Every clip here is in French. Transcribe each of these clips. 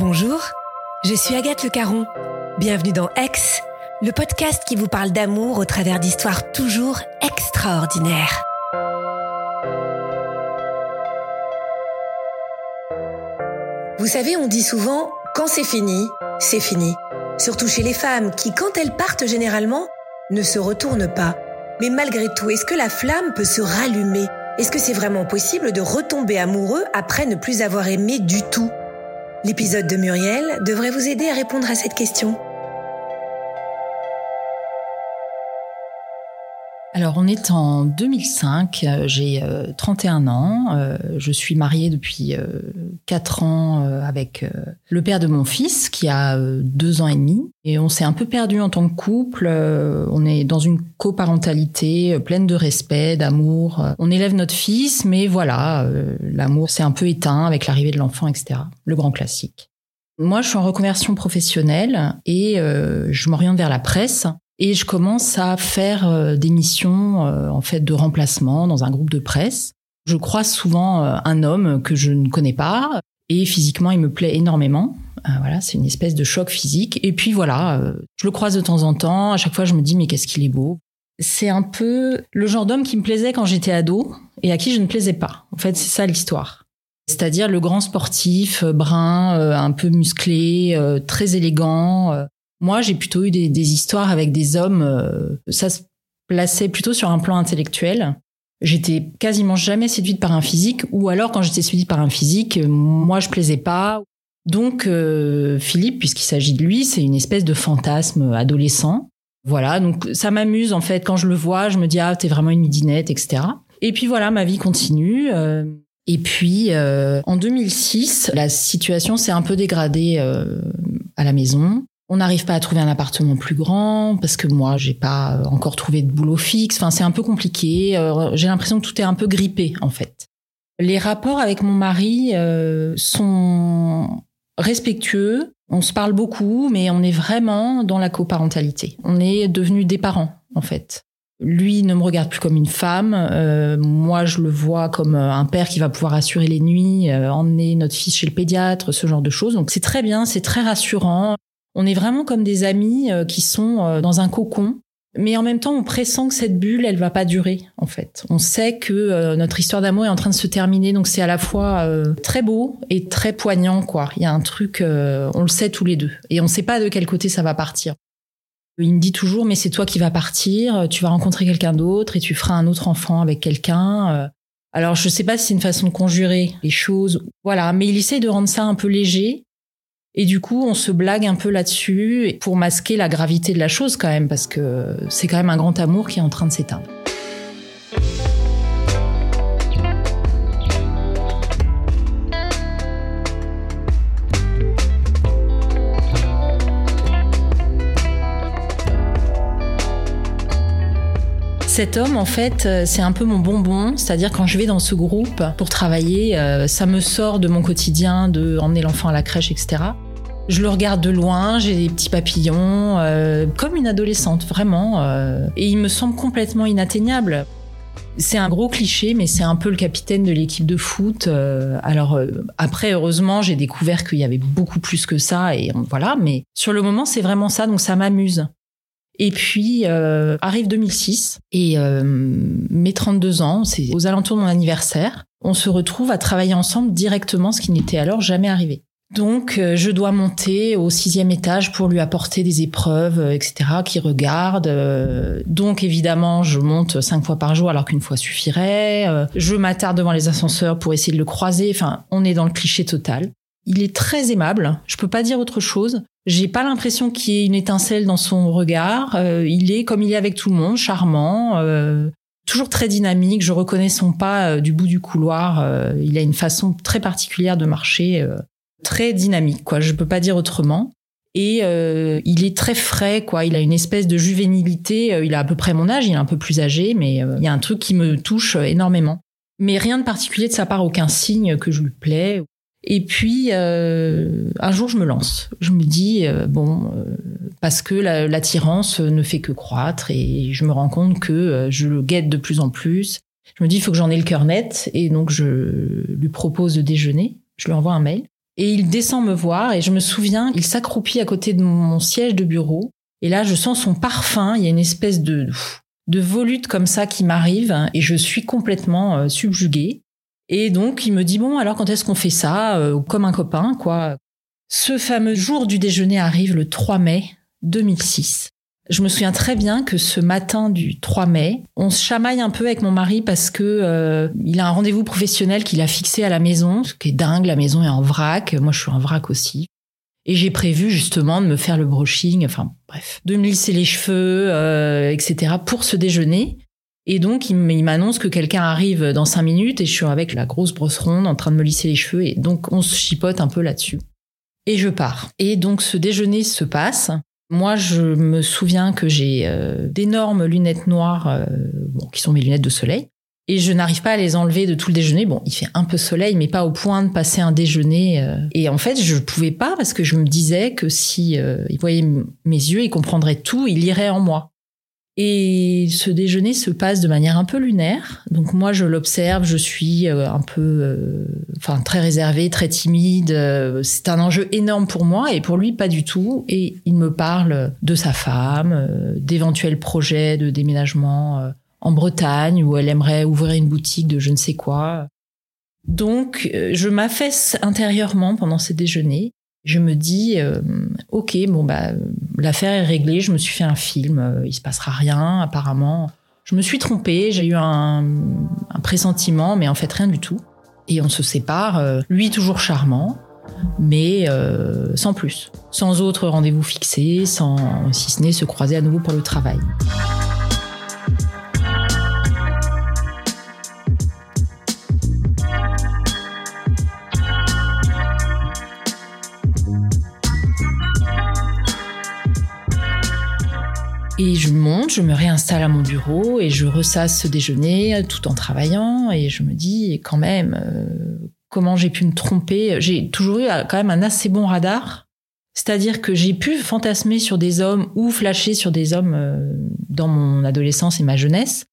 Bonjour, je suis Agathe Le Caron. Bienvenue dans Ex, le podcast qui vous parle d'amour au travers d'histoires toujours extraordinaires. Vous savez, on dit souvent, quand c'est fini, c'est fini. Surtout chez les femmes qui, quand elles partent généralement, ne se retournent pas. Mais malgré tout, est-ce que la flamme peut se rallumer? Est-ce que c'est vraiment possible de retomber amoureux après ne plus avoir aimé du tout? L'épisode de Muriel devrait vous aider à répondre à cette question. Alors on est en 2005, euh, j'ai 31 euh, ans, euh, je suis mariée depuis 4 ans avec le père de mon fils qui a 2 ans et demi et on s'est un peu perdu en tant que couple, on est dans une coparentalité pleine de respect, d'amour, on élève notre fils mais voilà, l'amour s'est un peu éteint avec l'arrivée de l'enfant etc. Le grand classique. Moi, je suis en reconversion professionnelle et je m'oriente vers la presse et je commence à faire euh, des missions euh, en fait de remplacement dans un groupe de presse. Je croise souvent euh, un homme que je ne connais pas et physiquement il me plaît énormément. voilà, c'est une espèce de choc physique. Et puis voilà, je le croise de temps en temps. À chaque fois, je me dis mais qu'est-ce qu'il est beau. C'est un peu le genre d'homme qui me plaisait quand j'étais ado et à qui je ne plaisais pas. En fait, c'est ça l'histoire. C'est-à-dire le grand sportif, brun, un peu musclé, très élégant, moi, j'ai plutôt eu des, histoires avec des hommes. Euh, ça se plaçait plutôt sur un plan intellectuel. J'étais quasiment jamais séduite par un physique, ou alors quand j'étais séduite par un physique, euh, moi je plaisais pas. Donc euh, Philippe, puisqu'il s'agit de lui, c'est une espèce de fantasme adolescent. Voilà, donc ça m'amuse en fait quand je le vois, je me dis ah t'es vraiment une midinette, etc. Et puis voilà, ma vie continue. et puis en 2006, la situation s'est un peu dégradée à la maison. On n'arrive pas à trouver un appartement plus grand parce que moi j'ai pas encore trouvé de boulot fixe. Enfin c'est un peu compliqué. Euh, j'ai l'impression que tout est un peu grippé en fait. Les rapports avec mon mari euh, sont respectueux. On se parle beaucoup, mais on est vraiment dans la coparentalité. On est devenus des parents en fait. Lui ne me regarde plus comme une femme. Euh, moi, je le vois comme un père qui va pouvoir assurer les nuits, emmener notre fils chez le pédiatre, ce genre de choses. Donc c'est très bien, c'est très rassurant. On est vraiment comme des amis euh, qui sont euh, dans un cocon. Mais en même temps, on pressent que cette bulle, elle va pas durer, en fait. On sait que euh, notre histoire d'amour est en train de se terminer, donc c'est à la fois très beau et très poignant, quoi. Il y a un truc, on le sait tous les deux, et on sait pas de quel côté ça va partir. Il me dit toujours, mais c'est toi qui vas partir, tu vas rencontrer quelqu'un d'autre et tu feras un autre enfant avec quelqu'un. Alors, je sais pas si c'est une façon de conjurer les choses, voilà, mais il essaie de rendre ça un peu léger et du coup, on se blague un peu là-dessus pour masquer la gravité de la chose quand même, parce que c'est quand même un grand amour qui est en train de s'éteindre. Cet homme, en fait, euh, c'est un peu mon bonbon. C'est-à-dire quand je vais dans ce groupe pour travailler, euh, ça me sort de mon quotidien de emmener l'enfant à la crèche, etc. Je le regarde de loin, j'ai des petits papillons, euh, comme une adolescente, vraiment. et il me semble complètement inatteignable. C'est un gros cliché, mais c'est un peu le capitaine de l'équipe de foot. alors après, heureusement, j'ai découvert qu'il y avait beaucoup plus que ça, et voilà. Mais sur le moment, c'est vraiment ça, donc ça m'amuse. Et puis euh, arrive 2006 et euh, mes 32 ans, c'est aux alentours de mon anniversaire, on se retrouve à travailler ensemble directement, ce qui n'était alors jamais arrivé. Donc euh, je dois monter au sixième étage pour lui apporter des épreuves, etc., qui regarde. donc évidemment, je monte cinq fois par jour alors qu'une fois suffirait. je m'attarde devant les ascenseurs pour essayer de le croiser. Enfin, on est dans le cliché total. Il est très aimable. Je peux pas dire autre chose. J'ai pas l'impression qu'il y ait une étincelle dans son regard. Euh, il est comme il est avec tout le monde, charmant. Euh, toujours très dynamique. Je reconnais son pas euh, du bout du couloir. Euh, il a une façon très particulière de marcher, euh, très dynamique, quoi. Je peux pas dire autrement. Et il est très frais, quoi. Il a une espèce de juvénilité. il a à peu près mon âge. Il est un peu plus âgé, mais il y a un truc qui me touche énormément. Mais rien de particulier de sa part, aucun signe que je lui plais. Et puis un jour, je me lance. Je me dis bon, parce que l'attirance ne fait que croître et je me rends compte que euh, je le guette de plus en plus. Je me dis, il faut que j'en ai le cœur net et donc je lui propose de déjeuner. Je lui envoie un mail et il descend me voir et je me souviens, il s'accroupit à côté de mon siège de bureau et là, je sens son parfum. Il y a une espèce de de volute comme ça qui m'arrive et je suis complètement euh, subjuguée. Et donc, il me dit bon, alors quand est-ce qu'on fait ça euh, Comme un copain, quoi. Ce fameux jour du déjeuner arrive le 3 mai 2006. Je me souviens très bien que ce matin du 3 mai, on se chamaille un peu avec mon mari parce que euh, il a un rendez-vous professionnel qu'il a fixé à la maison, ce qui est dingue, la maison est en vrac, moi je suis en vrac aussi. Et j'ai prévu justement de me faire le brushing, enfin bref, de me lisser les cheveux, euh, etc. pour ce déjeuner. Et donc, il m'annonce que quelqu'un arrive dans cinq minutes et je suis avec la grosse brosse ronde en train de me lisser les cheveux. Et donc, on se chipote un peu là-dessus. Et je pars. Et donc, ce déjeuner se passe. Moi, je me souviens que j'ai euh, d'énormes lunettes noires, euh, bon, qui sont mes lunettes de soleil, et je n'arrive pas à les enlever de tout le déjeuner. Bon, il fait un peu soleil, mais pas au point de passer un déjeuner. Euh. Et en fait, je ne pouvais pas parce que je me disais que si il voyait mes yeux, il comprendrait tout, il irait en moi. Et ce déjeuner se passe de manière un peu lunaire. Donc moi, je l'observe, je suis euh, un peu, euh, enfin très réservée, très timide. Euh, c'est un enjeu énorme pour moi et pour lui pas du tout. Et il me parle de sa femme, d'éventuels projets de déménagement en Bretagne où elle aimerait ouvrir une boutique de je ne sais quoi. Donc je m'affaisse intérieurement pendant ces déjeuners je me dis, ok, bon bah l'affaire est réglée, je me suis fait un film, euh, il se passera rien apparemment. Je me suis trompée, j'ai eu un, pressentiment, mais en fait rien du tout. Et on se sépare, euh, lui toujours charmant, mais sans plus, sans autre rendez-vous fixé, sans si ce n'est se croiser à nouveau pour le travail. Je me réinstalle à mon bureau et je ressasse ce déjeuner tout en travaillant. Et je me dis, quand même, euh, comment j'ai pu me tromper? J'ai toujours eu euh, quand même un assez bon radar. C'est-à-dire que j'ai pu fantasmer sur des hommes ou flasher sur des hommes euh, dans mon adolescence et ma jeunesse.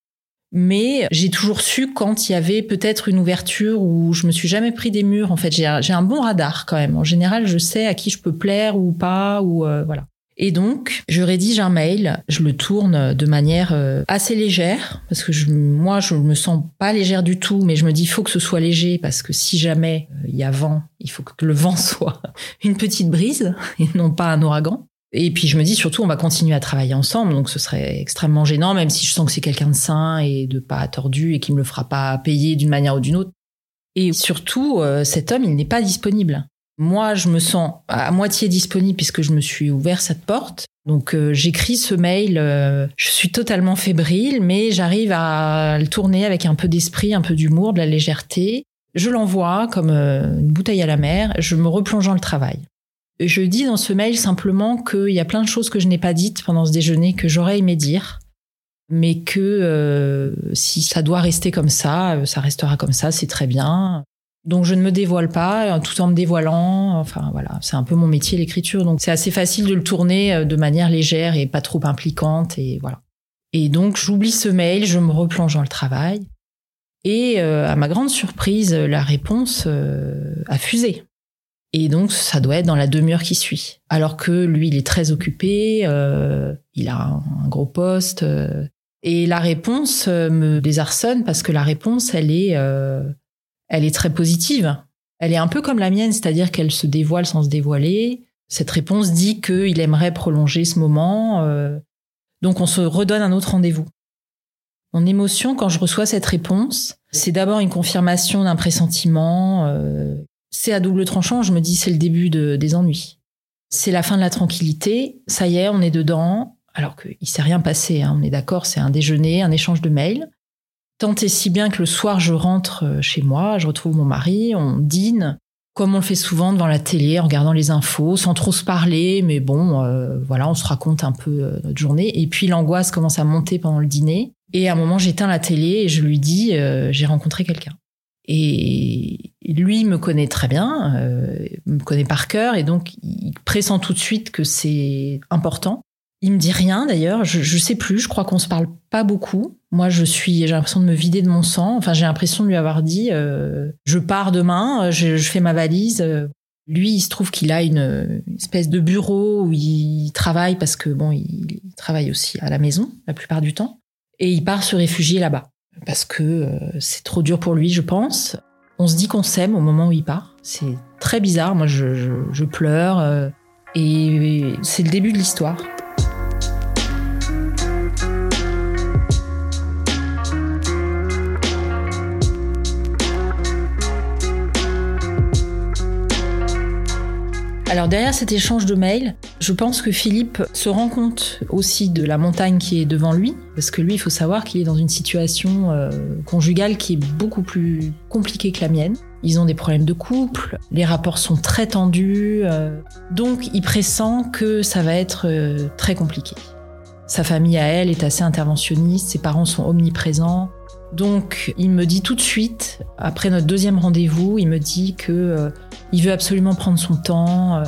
Mais j'ai toujours su quand il y avait peut-être une ouverture où je me suis jamais pris des murs. En fait, j'ai un, bon radar quand même. En général, je sais à qui je peux plaire ou pas, ou voilà. Et donc, je rédige un mail, je le tourne de manière euh, assez légère, parce que je, moi, je me sens pas légère du tout, mais je me dis, faut que ce soit léger, parce que si jamais euh, il y a vent, il faut que le vent soit une petite brise, et non pas un ouragan. Et puis je me dis surtout, on va continuer à travailler ensemble, donc ce serait extrêmement gênant, même si je sens que c'est quelqu'un de sain et de pas tordu et qui me le fera pas payer d'une manière ou d'une autre. Et surtout, euh, cet homme, il n'est pas disponible. Moi, je me sens à moitié disponible puisque je me suis ouvert cette porte. Donc euh, j'écris ce mail, euh, je suis totalement fébrile, mais j'arrive à le tourner avec un peu d'esprit, un peu d'humour, de la légèreté. Je l'envoie comme euh, une bouteille à la mer, je me replonge dans le travail. Je dis dans ce mail simplement qu'il y a plein de choses que je n'ai pas dites pendant ce déjeuner que j'aurais aimé dire, mais que si ça doit rester comme ça, ça restera comme ça, c'est très bien. Donc je ne me dévoile pas euh, tout en me dévoilant. Enfin voilà, c'est un peu mon métier l'écriture. Donc c'est assez facile de le tourner euh, de manière légère et pas trop impliquante et voilà. Et donc j'oublie ce mail, je me replonge dans le travail. Et euh, à ma grande surprise, la réponse a fusé. Et donc ça doit être dans la demi-heure qui suit. Alors que lui, il est très occupé, il a un, gros poste. et la réponse me désarçonne parce que la réponse, elle est elle est très positive. Elle est un peu comme la mienne, c'est-à-dire qu'elle se dévoile sans se dévoiler. Cette réponse dit qu'il aimerait prolonger ce moment. Euh, donc on se redonne un autre rendez-vous. Mon émotion quand je reçois cette réponse, c'est d'abord une confirmation d'un pressentiment. Euh, c'est à double tranchant, je me dis c'est le début des ennuis. C'est la fin de la tranquillité. Ça y est, on est dedans. Alors qu'il s'est rien passé, hein, on est d'accord, c'est un déjeuner, un échange de mails. Tant et si bien que le soir, je rentre euh, chez moi, je retrouve mon mari, on dîne, comme on le fait souvent devant la télé, en regardant les infos, sans trop se parler, mais bon, euh, voilà, on se raconte un peu euh, notre journée. Et puis l'angoisse commence à monter pendant le dîner. Et à un moment, j'éteins la télé et je lui dis, j'ai rencontré quelqu'un. Et lui me connaît très bien, me connaît par cœur, et donc il pressent tout de suite que c'est important. Il me dit rien d'ailleurs, je, je sais plus, je crois qu'on se parle pas beaucoup. Moi, je suis, j'ai l'impression de me vider de mon sang. Enfin, j'ai l'impression de lui avoir dit, euh, je pars demain, je, je, fais ma valise. Lui, il se trouve qu'il a une, espèce de bureau où il travaille parce que bon, il, travaille aussi à la maison la plupart du temps, et il part se réfugier là-bas parce que euh, c'est trop dur pour lui, je pense. On se dit qu'on s'aime au moment où il part. C'est très bizarre. Moi, je, je, pleure euh, et c'est le début de l'histoire. Alors derrière cet échange de mails, je pense que Philippe se rend compte aussi de la montagne qui est devant lui, parce que lui, il faut savoir qu'il est dans une situation euh, conjugale qui est beaucoup plus compliquée que la mienne. Ils ont des problèmes de couple, les rapports sont très tendus, euh, donc il pressent que ça va être euh, très compliqué. Sa famille à elle est assez interventionniste, ses parents sont omniprésents, donc, il me dit tout de suite, après notre deuxième rendez-vous, il me dit que euh, il veut absolument prendre son temps. Euh.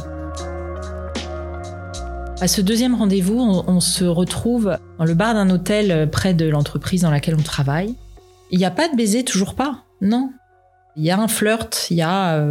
À ce deuxième rendez-vous, on, se retrouve dans le bar d'un hôtel euh, près de l'entreprise dans laquelle on travaille. Il n'y a pas de baiser, toujours pas? Non. Il y a un flirt, il y a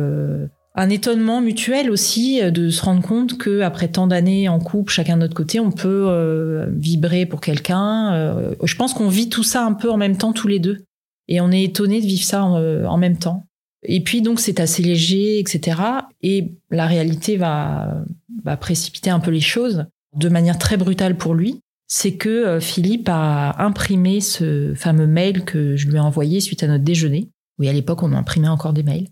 un étonnement mutuel aussi euh, de se rendre compte que après tant d'années en couple, chacun de notre côté, on peut euh, vibrer pour quelqu'un. Euh, je pense qu'on vit tout ça un peu en même temps tous les deux, et on est étonné de vivre ça en, même temps. Et puis donc c'est assez léger, etc. Et la réalité va, va précipiter un peu les choses de manière très brutale pour lui. C'est que Philippe a imprimé ce fameux mail que je lui ai envoyé suite à notre déjeuner. Oui, à l'époque, on imprimait encore des mails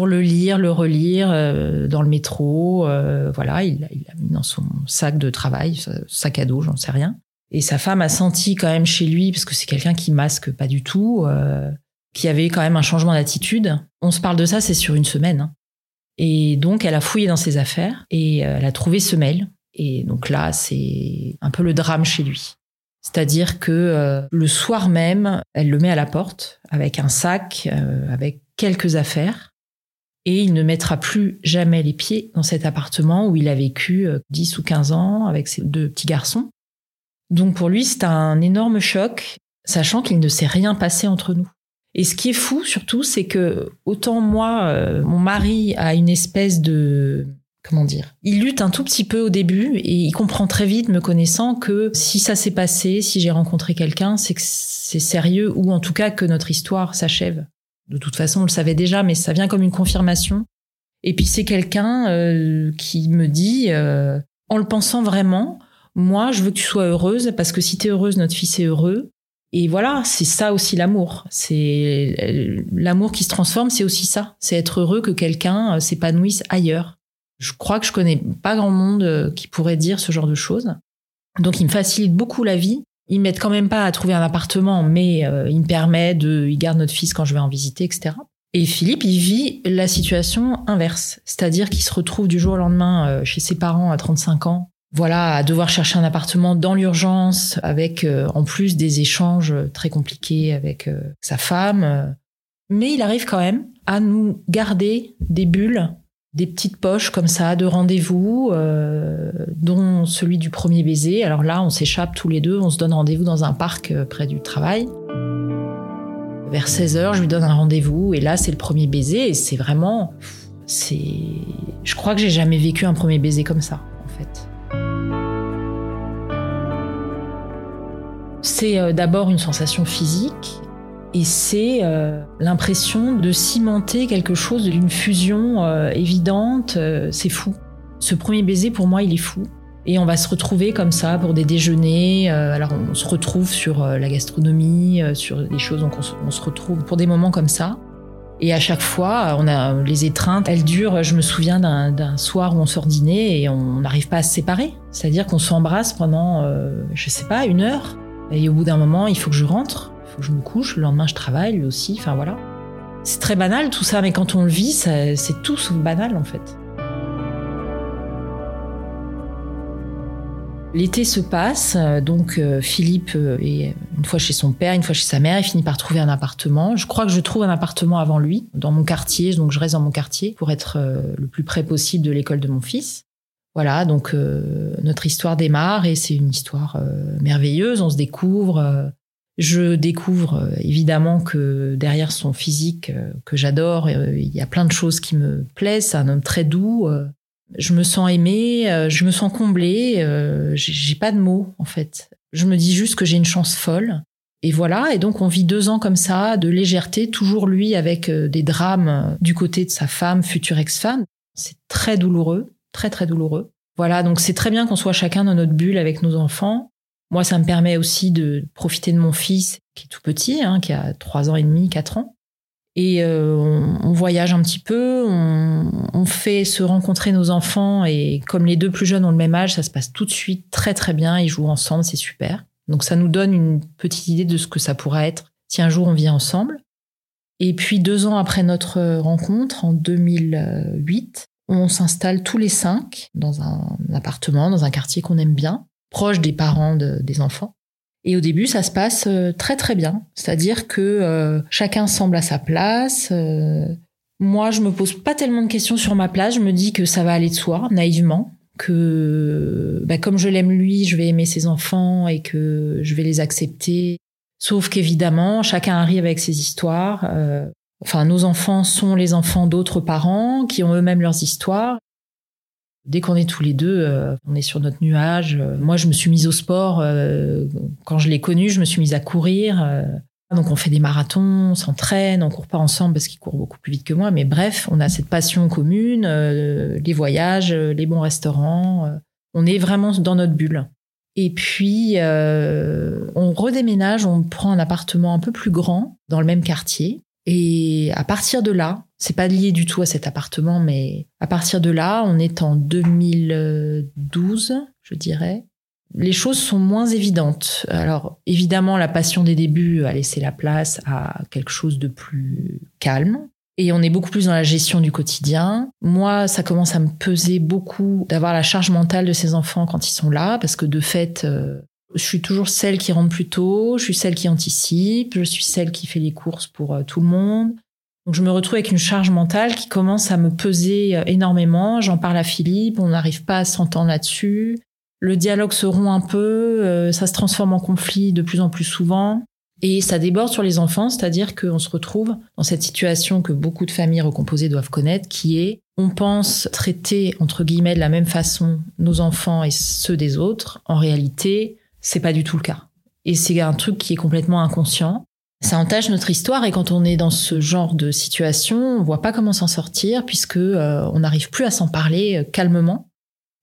pour le lire, le relire euh, dans le métro. Euh, voilà, il l'a mis dans son sac de travail, sac à dos, j'en sais rien. Et sa femme a senti quand même chez lui, parce que c'est quelqu'un qui masque pas du tout, euh, qui avait quand même un changement d'attitude. On se parle de ça, c'est sur une semaine. Hein. Et donc, elle a fouillé dans ses affaires et elle a trouvé ce mail. Et donc là, c'est un peu le drame chez lui. C'est-à-dire que le soir même, elle le met à la porte avec un sac, avec quelques affaires et il ne mettra plus jamais les pieds dans cet appartement où il a vécu 10 euh, ou 15 ans avec ses deux petits garçons. Donc pour lui, c'est un énorme choc, sachant qu'il ne s'est rien passé entre nous. Et ce qui est fou surtout, c'est que autant moi, euh, mon mari a une espèce de comment dire, il lutte un tout petit peu au début et il comprend très vite, me connaissant, que si ça s'est passé, si j'ai rencontré quelqu'un, c'est que c'est sérieux ou en tout cas que notre histoire s'achève. De toute façon, on le savait déjà, mais ça vient comme une confirmation. Et puis c'est quelqu'un euh, qui me dit, euh, en le pensant vraiment, moi, je veux que tu sois heureuse parce que si tu es heureuse, notre fils est heureux. Et voilà, c'est ça aussi l'amour. C'est euh, l'amour qui se transforme, c'est aussi ça. C'est être heureux que quelqu'un s'épanouisse ailleurs. Je crois que je connais pas grand monde qui pourrait dire ce genre de choses. Donc il me facilite beaucoup la vie ils m'aident quand même pas à trouver un appartement, mais euh, il me permet de, il garde notre fils quand je vais en visiter, etc. Et Philippe, il vit la situation inverse, c'est-à-dire qu'il se retrouve du jour au lendemain euh, chez ses parents à 35 ans, voilà, à devoir chercher un appartement dans l'urgence, avec euh, en plus des échanges très compliqués avec sa femme. Mais il arrive quand même à nous garder des bulles des petites poches comme ça de rendez-vous, euh, dont celui du premier baiser. Alors là, on s'échappe tous les deux, on se donne rendez-vous dans un parc euh, près du travail. Vers 16h, je lui donne un rendez-vous et là, c'est le premier baiser et c'est vraiment... c'est, Je crois que j'ai jamais vécu un premier baiser comme ça, en fait. C'est euh, d'abord une sensation physique et c'est euh, l'impression de cimenter quelque chose, d'une fusion euh, évidente. Euh, c'est fou. Ce premier baiser, pour moi, il est fou. Et on va se retrouver comme ça pour des déjeuners. alors on se retrouve sur la gastronomie, sur des choses, donc on se, retrouve pour des moments comme ça. Et à chaque fois, on a les étreintes, elles durent. Je me souviens d'un soir où on sort dîner et on n'arrive pas à se séparer. C'est-à-dire qu'on s'embrasse pendant, je sais pas, une heure. Et au bout d'un moment, il faut que je rentre faut que je me couche, le lendemain je travaille, lui aussi, enfin voilà. C'est très banal tout ça, mais quand on le vit, c'est tout sauf banal en fait. L'été se passe, euh, donc euh, Philippe euh, est une fois chez son père, une fois chez sa mère, il finit par trouver un appartement. Je crois que je trouve un appartement avant lui, dans mon quartier, donc je reste dans mon quartier pour être le plus près possible de l'école de mon fils. Voilà, donc notre histoire démarre et c'est une histoire merveilleuse, on se découvre. Je découvre évidemment que derrière son physique que j'adore, il y a plein de choses qui me plaisent. C'est un homme très doux, je me sens aimée, euh, je me sens comblée, euh, j'ai pas de mots en fait. Je me dis juste que j'ai une chance folle. Et voilà, et donc on vit deux ans comme ça, de légèreté, toujours lui avec euh, des drames du côté de sa femme, future ex-femme. C'est très douloureux, très très douloureux. Voilà, donc c'est très bien qu'on soit chacun dans notre bulle avec nos enfants. Moi, ça me permet aussi de profiter de mon fils, qui est tout petit, hein, qui a trois ans et demi, quatre ans. Et euh, on, voyage un petit peu, on, fait se rencontrer nos enfants et comme les deux plus jeunes ont le même âge, ça se passe tout de suite très très bien. Ils jouent ensemble, c'est super. Donc ça nous donne une petite idée de ce que ça pourrait être si un jour on vit ensemble. Et puis deux ans après notre rencontre, en 2008, on s'installe tous les cinq dans un appartement, dans un quartier qu'on aime bien, proche des parents des enfants. Et au début, ça se passe euh, très très bien. C'est-à-dire que euh, chacun semble à sa place. Euh, moi, je me pose pas tellement de questions sur ma place. Je me dis que ça va aller de soi, naïvement. Que bah, comme je l'aime lui, je vais aimer ses enfants et que je vais les accepter. Sauf qu'évidemment, chacun arrive avec ses histoires. enfin, nos enfants sont les enfants d'autres parents qui ont eux-mêmes leurs histoires. Dès qu'on est tous les deux, euh, on est sur notre nuage. Euh, moi, je me suis mise au sport. Euh, quand je l'ai connu, je me suis mise à courir. donc, on fait des marathons, on s'entraîne, on court pas ensemble parce qu'il court beaucoup plus vite que moi. Mais bref, on a cette passion commune, les voyages, les bons restaurants. on est vraiment dans notre bulle. Et puis, on redéménage, on prend un appartement un peu plus grand dans le même quartier. Et à partir de là, c'est pas lié du tout à cet appartement, mais à partir de là, on est en 2012, je dirais. Les choses sont moins évidentes. Alors, évidemment, la passion des débuts a laissé la place à quelque chose de plus calme. Et on est beaucoup plus dans la gestion du quotidien. Moi, ça commence à me peser beaucoup d'avoir la charge mentale de ces enfants quand ils sont là, parce que de fait, euh, je suis toujours celle qui rentre plus tôt, je suis celle qui anticipe, je suis celle qui fait les courses pour euh, tout le monde. Donc je me retrouve avec une charge mentale qui commence à me peser euh, énormément. J'en parle à Philippe, on n'arrive pas à s'entendre là-dessus. Le dialogue se rompt un peu, euh, ça se transforme en conflit de plus en plus souvent. Et ça déborde sur les enfants, c'est-à-dire qu'on se retrouve dans cette situation que beaucoup de familles recomposées doivent connaître, qui est on pense traiter, entre guillemets, de la même façon nos enfants et ceux des autres. En réalité, c'est pas du tout le cas. Et c'est un truc qui est complètement inconscient. Ça entache notre histoire et quand on est dans ce genre de situation, on voit pas comment s'en sortir puisque euh, on n'arrive plus à s'en parler euh, calmement.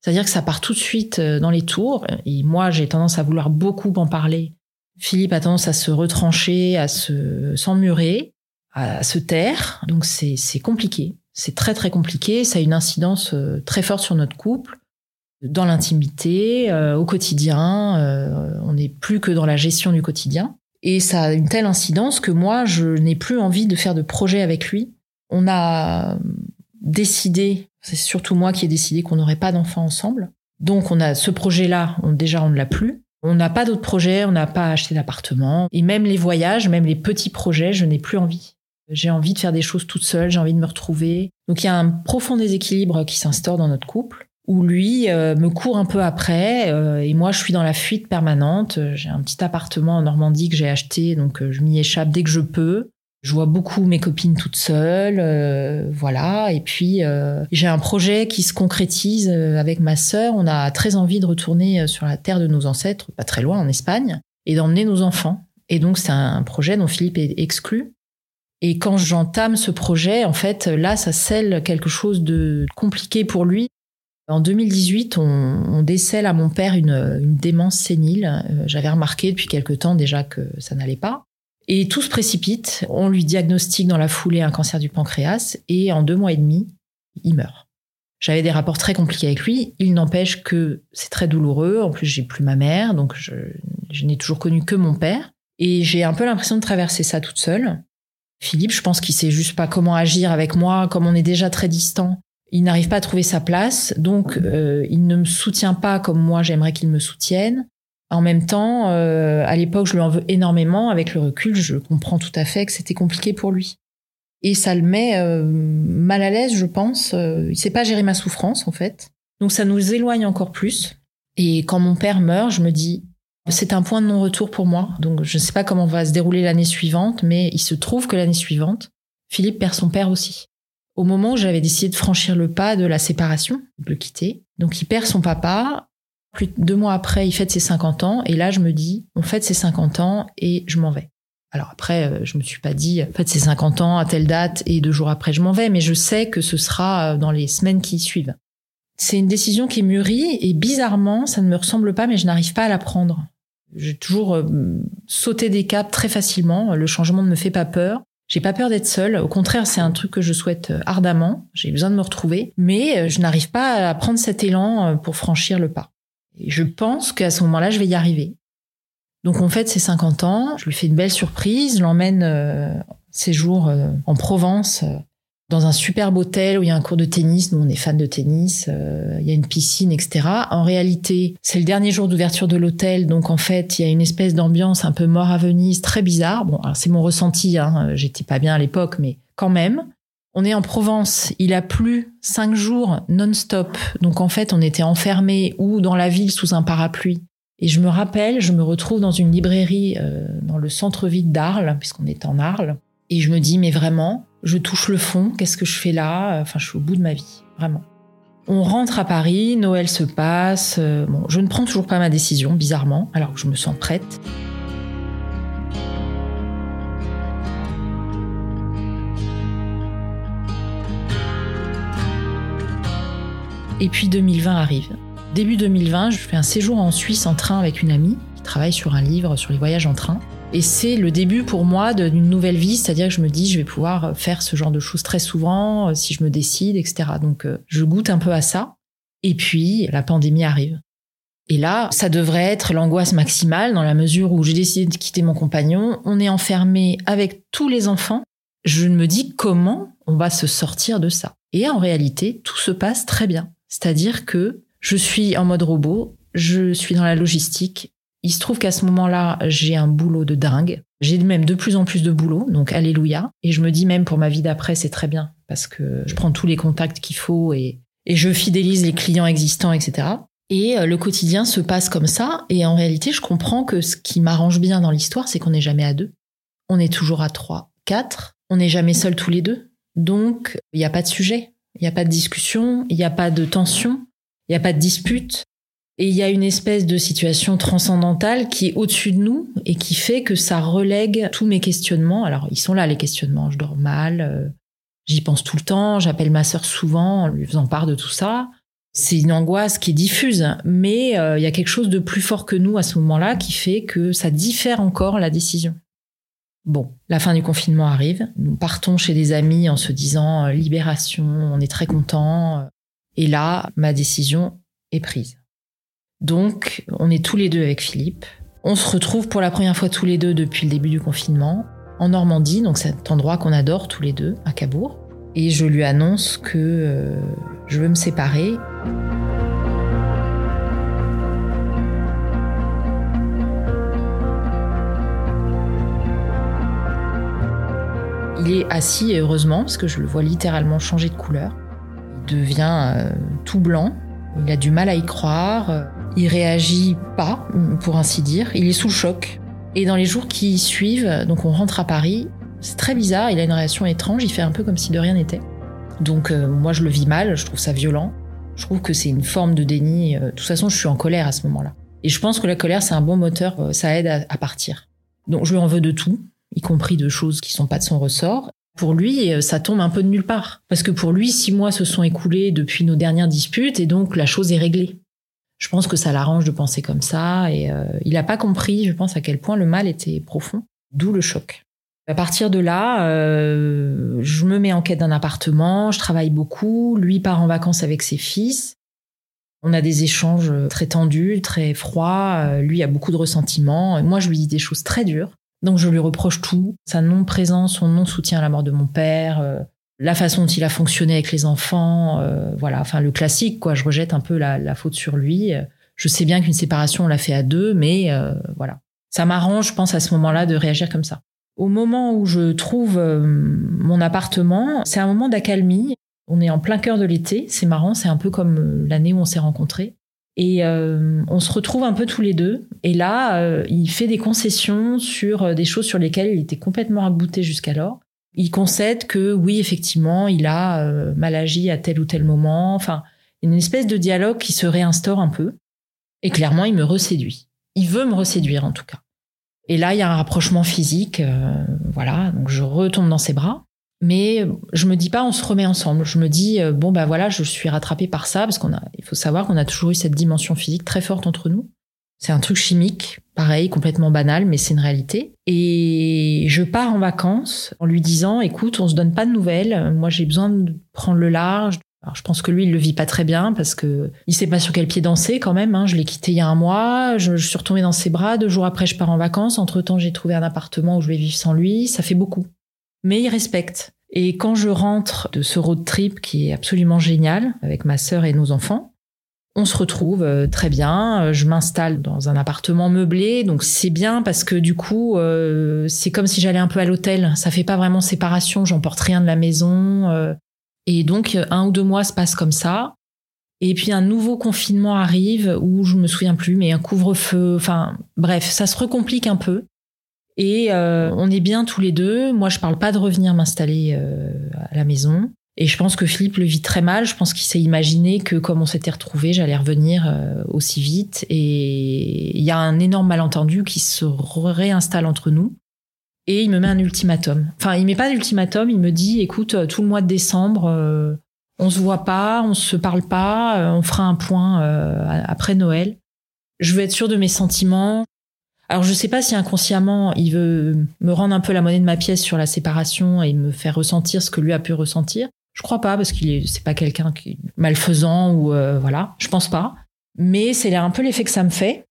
C'est-à-dire que ça part tout de suite euh, dans les tours. Et moi, j'ai tendance à vouloir beaucoup en parler. Philippe a tendance à se retrancher, à se s'emmurer, à se taire. Donc c'est c'est compliqué. C'est très très compliqué. Ça a une incidence très forte sur notre couple dans l'intimité, euh, au quotidien. Euh, on n'est plus que dans la gestion du quotidien. Et ça a une telle incidence que moi, je n'ai plus envie de faire de projet avec lui. On a décidé, c'est surtout moi qui ai décidé qu'on n'aurait pas d'enfants ensemble. Donc on a ce projet-là, on, déjà on ne l'a plus. On n'a pas d'autres projets, on n'a pas acheté d'appartement. Et même les voyages, même les petits projets, je n'ai plus envie. J'ai envie de faire des choses toute seule, j'ai envie de me retrouver. Donc il y a un profond déséquilibre qui s'instaure dans notre couple où lui euh, me court un peu après euh, et moi je suis dans la fuite permanente. J'ai un petit appartement en Normandie que j'ai acheté, donc euh, je m'y échappe dès que je peux. Je vois beaucoup mes copines toutes seules, voilà. Et puis j'ai un projet qui se concrétise avec ma sœur. On a très envie de retourner sur la terre de nos ancêtres, pas très loin en Espagne, et d'emmener nos enfants. Et donc c'est un projet dont Philippe est exclu. Et quand j'entame ce projet, en fait, là, ça scelle quelque chose de compliqué pour lui en 2018, on, décèle à mon père une, démence sénile. Euh, j'avais remarqué depuis quelque temps déjà que ça n'allait pas. Et tout se précipite. On lui diagnostique dans la foulée un cancer du pancréas et en deux mois et demi, il meurt. J'avais des rapports très compliqués avec lui. Il n'empêche que c'est très douloureux. En plus, j'ai plus ma mère, donc je, je n'ai toujours connu que mon père. Et j'ai un peu l'impression de traverser ça toute seule. Philippe, je pense qu'il sait juste pas comment agir avec moi, comme on est déjà très distant. Il n'arrive pas à trouver sa place, donc euh, il ne me soutient pas comme moi j'aimerais qu'il me soutienne. En même temps, euh, à l'époque, je lui en veux énormément. Avec le recul, je comprends tout à fait que c'était compliqué pour lui. Et ça le met euh, mal à l'aise, je pense. Euh, il sait pas gérer ma souffrance, en fait. Donc ça nous éloigne encore plus. Et quand mon père meurt, je me dis, c'est un point de non-retour pour moi. Donc je ne sais pas comment va se dérouler l'année suivante, mais il se trouve que l'année suivante, Philippe perd son père aussi. Au moment où j'avais décidé de franchir le pas de la séparation, de le quitter. Donc il perd son papa. Plus de deux mois après, il fête ses 50 ans. Et là, je me dis, on fête ses 50 ans et je m'en vais. Alors après, euh, je me suis pas dit, en fait, c'est 50 ans à telle date et deux jours après, je m'en vais, mais je sais que ce sera euh, dans les semaines qui suivent. C'est une décision qui est mûrie et bizarrement, ça ne me ressemble pas, mais je n'arrive pas à la prendre. J'ai toujours euh, sauté des caps très facilement. Le changement ne me fait pas peur. J'ai pas peur d'être seule. Au contraire, c'est un truc que je souhaite ardemment. J'ai besoin de me retrouver, mais je n'arrive pas à prendre cet élan pour franchir le pas. Et je pense qu'à ce moment-là, je vais y arriver. Donc on fête ses 50 ans, je lui fais une belle surprise, je l'emmène euh, séjour euh, en Provence euh, dans un superbe hôtel où il y a un cours de tennis, nous on est fans de tennis, euh, il y a une piscine, etc. En réalité, c'est le dernier jour d'ouverture de l'hôtel, donc en fait il y a une espèce d'ambiance un peu mort à Venise, très bizarre. Bon, c'est mon ressenti, hein, j'étais pas bien à l'époque, mais quand même. On est en Provence, il a plu cinq jours non-stop, donc en fait on était enfermés ou dans la ville sous un parapluie et je me rappelle, je me retrouve dans une librairie euh, dans le centre-ville d'Arles, puisqu'on est en Arles, et je me dis, mais vraiment, je touche le fond, qu'est-ce que je fais là? Enfin, je suis au bout de ma vie, vraiment. On rentre à Paris, Noël se passe, euh, je ne prends toujours pas ma décision, bizarrement, alors que je me sens prête. Et puis 2020 arrive. Début 2020, je fais un séjour en Suisse en train avec une amie qui travaille sur un livre sur les voyages en train. Et c'est le début pour moi d'une nouvelle vie, c'est-à-dire que je me dis je vais pouvoir faire ce genre de choses très souvent euh, si je me décide, etc. Donc euh, je goûte un peu à ça. Et puis la pandémie arrive. Et là, ça devrait être l'angoisse maximale dans la mesure où j'ai décidé de quitter mon compagnon. On est enfermé avec tous les enfants. Je me dis comment on va se sortir de ça. Et en réalité, tout se passe très bien. C'est-à-dire que je suis en mode robot, je suis dans la logistique. Il se trouve qu'à ce moment-là, j'ai un boulot de dingue. J'ai même de plus en plus de boulot, donc alléluia. Et je me dis même pour ma vie d'après, c'est très bien parce que je prends tous les contacts qu'il faut et, je fidélise les clients existants, etc. Et euh, le quotidien se passe comme ça. Et en réalité, je comprends que ce qui m'arrange bien dans l'histoire, c'est qu'on n'est jamais à deux. On est toujours à trois, quatre. On n'est jamais seuls tous les deux. Donc, il n'y a pas de sujet. Il n'y a pas de discussion. Il n'y a pas de tension. Il n'y a pas de dispute. Et il y a une espèce de situation transcendantale qui est au-dessus de nous et qui fait que ça relègue tous mes questionnements. Alors, ils sont là, les questionnements. Je dors mal, euh, j'y pense tout le temps, j'appelle ma sœur souvent en lui faisant part de tout ça. C'est une angoisse qui est diffuse, mais euh, il y a quelque chose de plus fort que nous à ce moment-là qui fait que ça diffère encore la décision. Bon, la fin du confinement arrive. Nous partons chez des amis en se disant euh, libération, on est très content. Et là, ma décision est prise. Donc, on est tous les deux avec Philippe. On se retrouve pour la première fois tous les deux depuis le début du confinement en Normandie, donc cet endroit qu'on adore tous les deux, à Cabourg. Et je lui annonce que euh, je veux me séparer. Il est assis, heureusement, parce que je le vois littéralement changer de couleur devient euh, tout blanc. Il a du mal à y croire. Il réagit pas, pour ainsi dire. Il est sous le choc. Et dans les jours qui suivent, donc on rentre à Paris, c'est très bizarre. Il a une réaction étrange. Il fait un peu comme si de rien n'était. Donc euh, moi, je le vis mal. Je trouve ça violent. Je trouve que c'est une forme de déni. Euh, de toute façon, je suis en colère à ce moment-là. Et je pense que la colère, c'est un bon moteur. ça aide à, à partir. Donc je lui en veux de tout, y compris de choses qui sont pas de son ressort pour lui, euh, ça tombe un peu de nulle part. Parce que pour lui, six mois se sont écoulés depuis nos dernières disputes et donc la chose est réglée. Je pense que ça l'arrange de penser comme ça et euh, il n'a pas compris, je pense, à quel point le mal était profond, d'où le choc. À partir de là, euh, je me mets en quête d'un appartement, je travaille beaucoup, lui part en vacances avec ses fils. On a des échanges très tendus, très froids, lui a beaucoup de ressentiments, moi je lui dis des choses très dures Donc je lui reproche tout, sa non-présence, son non-soutien à la mort de mon père, euh, la façon dont il a fonctionné avec les enfants, euh, voilà, enfin le classique quoi. Je rejette un peu la, faute sur lui. Je sais bien qu'une séparation on l'a fait à deux, mais euh, voilà, ça m'arrange, je pense à ce moment-là de réagir comme ça. Au moment où je trouve mon appartement, c'est un moment d'accalmie. On est en plein cœur de l'été, c'est marrant, c'est un peu comme l'année où on s'est rencontrés. Et euh, on se retrouve un peu tous les deux. Et là, euh, il fait des concessions sur euh, des choses sur lesquelles il était complètement rabouté jusqu'alors. Il concède que oui, effectivement, il a mal agi à tel ou tel moment. Enfin, une espèce de dialogue qui se réinstaure un peu. Et clairement, il me reséduit. Il veut me reséduire en tout cas. Et là, il y a un rapprochement physique. voilà, donc je retombe dans ses bras. Mais je me dis pas on se remet ensemble. Je me dis euh, bon bah voilà, je suis rattrapée par ça parce qu'on a il faut savoir qu'on a toujours eu cette dimension physique très forte entre nous. C'est un truc chimique, pareil, complètement banal, mais c'est une réalité. Et je pars en vacances en lui disant écoute, on se donne pas de nouvelles. Moi, j'ai besoin de prendre le large. Alors, je pense que lui, il le vit pas très bien parce que il sait pas sur quel pied danser quand même. Hein. Je l'ai quitté il y a un mois. Je, je suis retombée dans ses bras. Deux jours après, je pars en vacances. Entre temps, j'ai trouvé un appartement où je vais vivre sans lui. Ça fait beaucoup mais il respecte. Et quand je rentre de ce road trip qui est absolument génial avec ma sœur et nos enfants, on se retrouve euh, très bien. Euh, je m'installe dans un appartement meublé, donc c'est bien parce que du coup, euh, c'est comme si j'allais un peu à l'hôtel. Ça fait pas vraiment séparation, j'emporte rien de la maison. et donc, un ou deux mois se passent comme ça. Et puis un nouveau confinement arrive où je me souviens plus, mais un couvre-feu. Enfin, bref, ça se recomplique un peu. Et euh, on est bien tous les deux. Moi, je parle pas de revenir m'installer euh, à la maison. Et je pense que Philippe le vit très mal. Je pense qu'il s'est imaginé que comme on s'était retrouvés, j'allais revenir euh, aussi vite. Et il y a un énorme malentendu qui se réinstalle entre nous. Et il me met un ultimatum. Enfin, il met pas d'ultimatum. Il me dit, écoute, tout le mois de décembre, on se voit pas, on se parle pas, on fera un point après Noël. Je veux être sûr de mes sentiments. Alors je sais pas si inconsciemment il veut me rendre un peu la monnaie de ma pièce sur la séparation et me faire ressentir ce que lui a pu ressentir. Je crois pas parce qu'il est c'est pas quelqu'un qui est malfaisant ou euh, voilà, je pense pas. Mais c'est un peu l'effet que ça me fait.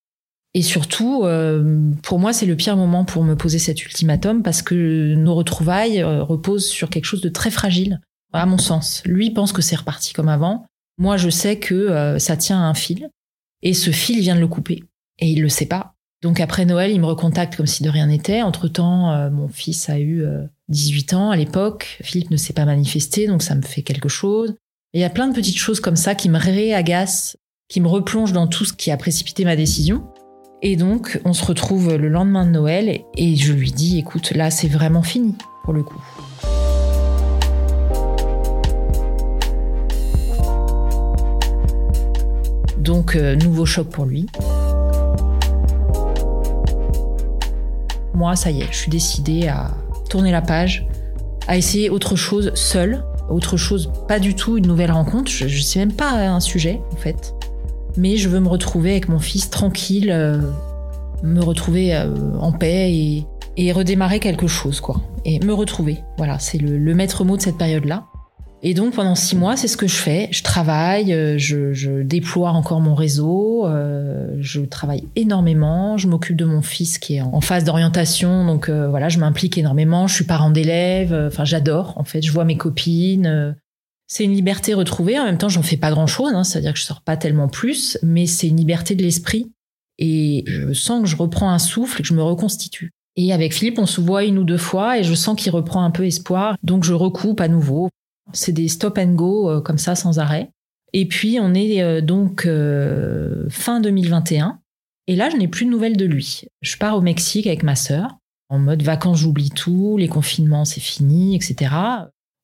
Et surtout, euh, pour moi, c'est le pire moment pour me poser cet ultimatum parce que nos retrouvailles euh, reposent sur quelque chose de très fragile, à mon sens. Lui pense que c'est reparti comme avant. Moi, je sais que ça tient à un fil. Et ce fil vient de le couper. Et il le sait pas. Donc après Noël, il me recontacte comme si de rien n'était. Entre-temps, euh, mon fils a eu 18 euh, ans à l'époque. Philippe ne s'est pas manifesté, donc ça me fait quelque chose. il y a plein de petites choses comme ça qui me réagacent, qui me replongent dans tout ce qui a précipité ma décision. Et donc, on se retrouve le lendemain de Noël et je lui dis, écoute, là, c'est vraiment fini pour le coup. Donc, euh, nouveau choc pour lui. Moi, ça y est, je suis décidée à tourner la page, à essayer autre chose seule, autre chose, pas du tout une nouvelle rencontre. Je, ne sais même pas un sujet, en fait. Mais je veux me retrouver avec mon fils tranquille, euh, me retrouver euh, en paix et, redémarrer quelque chose, quoi. Et me retrouver. Voilà, c'est le maître mot de cette période-là. Et donc pendant six mois, c'est ce que je fais. Je travaille, euh, je, déploie encore mon réseau, euh, je travaille énormément, je m'occupe de mon fils qui est en phase d'orientation, donc euh, voilà, je m'implique énormément. Je suis parent d'élèves, enfin j'adore en fait. Je vois mes copines. c'est une liberté retrouvée. En même temps, j'en fais pas grand chose, hein, c'est-à-dire que je sors pas tellement plus, mais c'est une liberté de l'esprit. Et je sens que je reprends un souffle et que je me reconstitue. Et avec Philippe, on se voit une ou deux fois et je sens qu'il reprend un peu espoir. Donc je recoupe à nouveau. C'est des stop and go euh, comme ça sans arrêt. Et puis on est euh, donc euh, fin 2021. Et là, je n'ai plus de nouvelles de lui. Je pars au Mexique avec ma sœur, en mode vacances, j'oublie tout, les confinements, c'est fini, etc.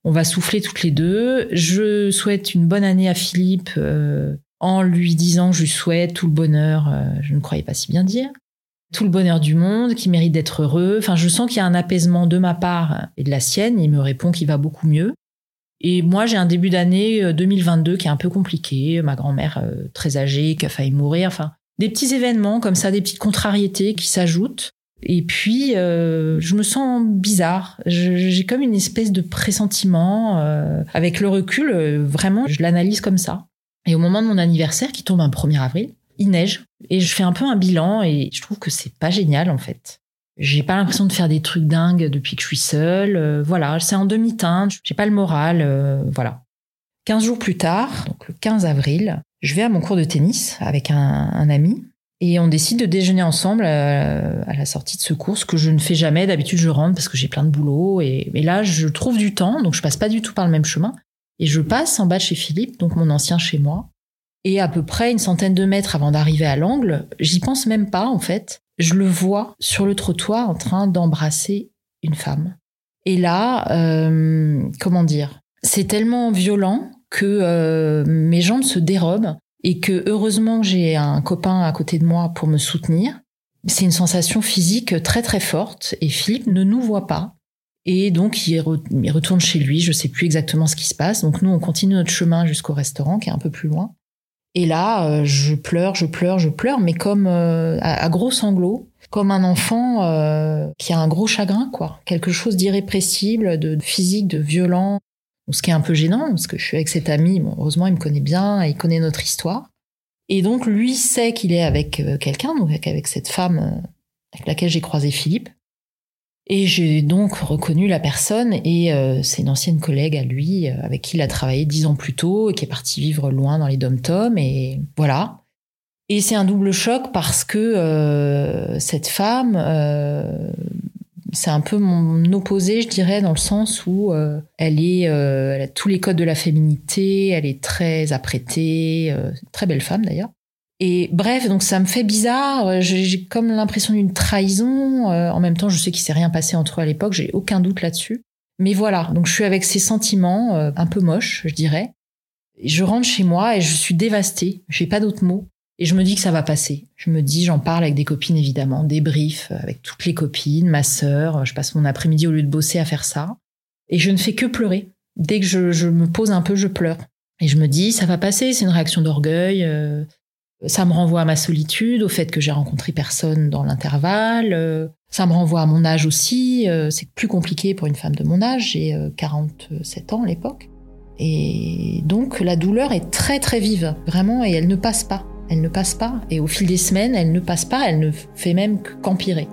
On va souffler toutes les deux. Je souhaite une bonne année à Philippe en lui disant je lui souhaite tout le bonheur, je ne croyais pas si bien dire, tout le bonheur du monde, qu'il mérite d'être heureux. Enfin, je sens qu'il y a un apaisement de ma part et de la sienne. Il me répond qu'il va beaucoup mieux. Et moi, j'ai un début d'année 2022 euh, qui est un peu compliqué. Ma grand-mère euh, très âgée qui a failli mourir. Enfin, des petits événements comme ça, des petites contrariétés qui s'ajoutent. Et puis, euh, je me sens bizarre. J'ai comme une espèce de pressentiment. avec le recul, vraiment, je l'analyse comme ça. Et au moment de mon anniversaire, qui tombe un 1er avril, il neige. Et je fais un peu un bilan et je trouve que c'est pas génial, en fait. J'ai pas l'impression de faire des trucs dingues depuis que je suis seule. Euh, voilà, c'est en demi-teinte, j'ai pas le moral, euh, voilà. 15 jours plus tard, donc le 15 avril, je vais à mon cours de tennis avec un, ami et on décide de déjeuner ensemble euh, à la sortie de ce cours, ce que je ne fais jamais. D'habitude, je rentre parce que j'ai plein de boulot. Et, là, je trouve du temps, donc je passe pas du tout par le même chemin. Et je passe en bas chez Philippe, donc mon ancien chez moi. Et à peu près une centaine de mètres avant d'arriver à l'angle, j'y pense même pas en fait. Je le vois sur le trottoir en train d'embrasser une femme. Et là, euh, comment dire? C'est tellement violent que euh, mes jambes se dérobent et que heureusement j'ai un copain à côté de moi pour me soutenir. C'est une sensation physique très très forte et Philippe ne nous voit pas. Et donc il, retourne chez lui, je sais plus exactement ce qui se passe. Donc nous on continue notre chemin jusqu'au restaurant qui est un peu plus loin. Et là euh, je pleure, je pleure, je pleure, mais comme euh, à, gros sanglots, comme un enfant euh, qui a un gros chagrin quoi, quelque chose d'irrépressible, de physique, de violent ce qui est un peu gênant, parce que je suis avec cet ami, bon, heureusement il me connaît bien, il connaît notre histoire. Et donc lui sait qu'il est avec euh, quelqu'un, donc avec cette femme euh, avec laquelle j'ai croisé Philippe. Et j'ai donc reconnu la personne et euh, c'est une ancienne collègue à lui avec qui il a travaillé dix ans plus tôt et qui est parti vivre loin dans les dom-toms et voilà. Et c'est un double choc parce que cette femme c'est un peu mon opposé, je dirais, dans le sens où euh, elle est, euh, elle a tous les codes de la féminité, elle est très apprêtée, euh, très belle femme d'ailleurs. Et bref, donc ça me fait bizarre. J'ai comme l'impression d'une trahison. en même temps, je sais qu'il s'est rien passé entre eux à l'époque. J'ai aucun doute là-dessus. Mais voilà, donc je suis avec ces sentiments un peu moches, je dirais. Je rentre chez moi et je suis dévastée. J'ai pas d'autres mots. Et je me dis que ça va passer. Je me dis, j'en parle avec des copines évidemment, débrief avec toutes les copines, ma sœur. Je passe mon après-midi au lieu de bosser à faire ça. Et je ne fais que pleurer. Dès que je, me pose un peu, je pleure. Et je me dis, ça va passer, c'est une réaction d'orgueil. Euh, ça me renvoie à ma solitude, au fait que j'ai rencontré personne dans l'intervalle. Euh, ça me renvoie à mon âge aussi. Euh, c'est plus compliqué pour une femme de mon âge. J'ai 47 ans à l'époque. Et donc la douleur est très très vive, vraiment, et elle ne passe pas. Elle ne passe pas. Et au fil des semaines, elle ne passe pas, elle ne fait même qu'empirer.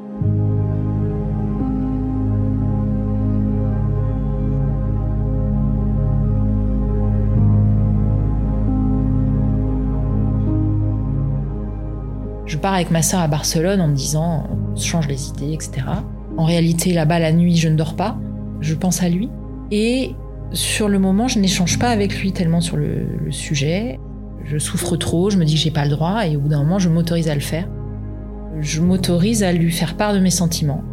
Pars avec ma sœur à Barcelone en me disant change les idées, etc. En réalité, là-bas, la nuit, je ne dors pas. Je pense à lui. Et sur le moment, je n'échange pas avec lui tellement sur le, le sujet je souffre trop, je me dis que j'ai pas le droit et au bout d'un moment, je m'autorise à le faire. Je m'autorise à lui faire part de mes sentiments.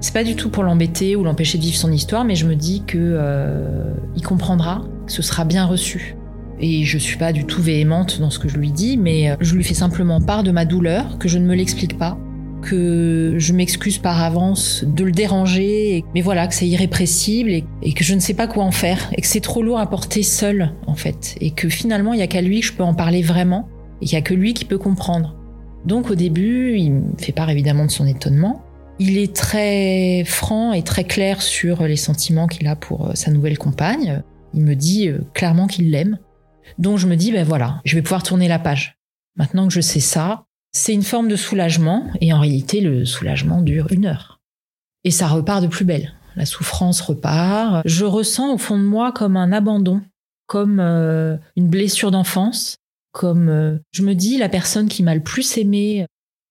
C'est pas du tout pour l'embêter ou l'empêcher de vivre son histoire, mais je me dis que euh, il comprendra, que ce sera bien reçu. Et je suis pas du tout véhémente dans ce que je lui dis, mais euh, je lui fais simplement part de ma douleur, que je ne me l'explique pas, que je m'excuse par avance de le déranger, mais voilà, que c'est irrépressible et, que je ne sais pas quoi en faire, et que c'est trop lourd à porter seul, en fait, et que finalement, il y a qu'à lui que je peux en parler vraiment, et qu'il y a que lui qui peut comprendre. Donc au début, il me fait part évidemment de son étonnement. Il est très franc et très clair sur les sentiments qu'il a pour euh, sa nouvelle compagne. Il me dit euh, clairement qu'il l'aime. Donc je me dis, ben voilà, je vais pouvoir tourner la page. Maintenant que je sais ça, c'est une forme de soulagement, et en réalité, le soulagement dure une heure. Et ça repart de plus belle. La souffrance repart. Je ressens au fond de moi comme un abandon, comme euh, une blessure d'enfance, comme euh, je me dis la personne qui m'a le plus aimé.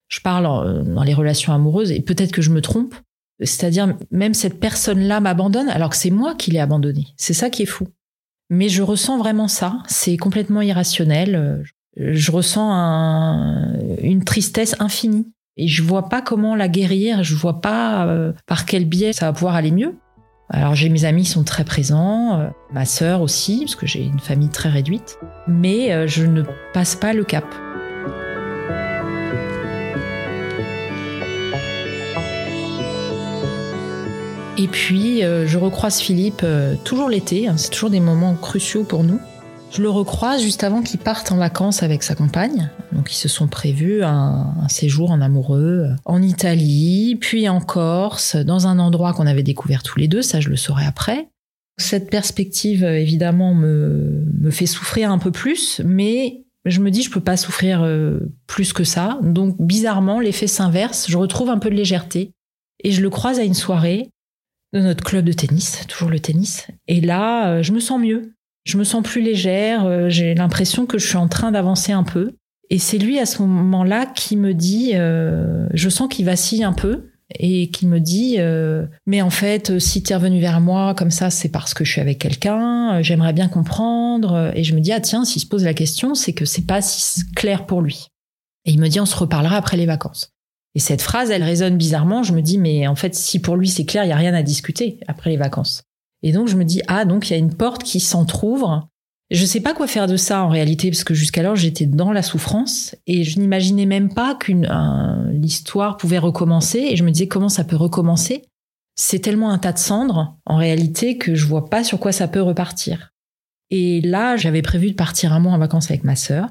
Je parle euh, dans les relations amoureuses, et peut-être que je me trompe. C'est-à-dire, même cette personne-là m'abandonne alors que c'est moi qui l'ai abandonnée. C'est ça qui est fou. Mais je ressens vraiment ça. C'est complètement irrationnel je ressens une tristesse infinie. Et je vois pas comment la guérir, je vois pas euh, par quel biais ça va pouvoir aller mieux. Alors j'ai mes amis qui sont très présents, euh, ma sœur aussi, parce que j'ai une famille très réduite, mais euh, je ne passe pas le cap. Et puis je recroise Philippe toujours l'été, hein, c'est toujours des moments cruciaux pour nous. Je le recroise juste avant qu'il parte en vacances avec sa compagne. Donc ils se sont prévus un, séjour en amoureux en Italie, puis en Corse, dans un endroit qu'on avait découvert tous les deux, ça je le saurai après. Cette perspective évidemment me, me fait souffrir un peu plus, mais je me dis je peux pas souffrir euh, plus que ça. Donc bizarrement l'effet s'inverse, je retrouve un peu de légèreté. Et je le croise à une soirée de notre club de tennis, toujours le tennis. Et là, euh, je me sens mieux. Je me sens plus légère. euh, J'ai l'impression que je suis en train d'avancer un peu. Et c'est lui à ce moment-là qui me dit, euh, je sens qu'il vacille un peu et qui me dit, mais en fait, si tu es revenu vers moi comme ça, c'est parce que je suis avec quelqu'un. J'aimerais bien comprendre. Et je me dis, ah tiens, s'il se pose la question, c'est que c'est pas si clair pour lui. Et il me dit, on se reparlera après les vacances. Et cette phrase, elle résonne bizarrement. Je me dis, mais en fait, si pour lui c'est clair, il y a rien à discuter après les vacances. Et donc je me dis, ah donc il y a une porte qui s'entrouvre. Je sais pas quoi faire de ça en réalité, parce que jusqu'alors j'étais dans la souffrance et je n'imaginais même pas qu'une un- l'histoire pouvait recommencer. Et je me disais comment ça peut recommencer? C'est tellement un tas de cendres en réalité que je vois pas sur quoi ça peut repartir. Et là, j'avais prévu de partir un mois en vacances avec ma sœur.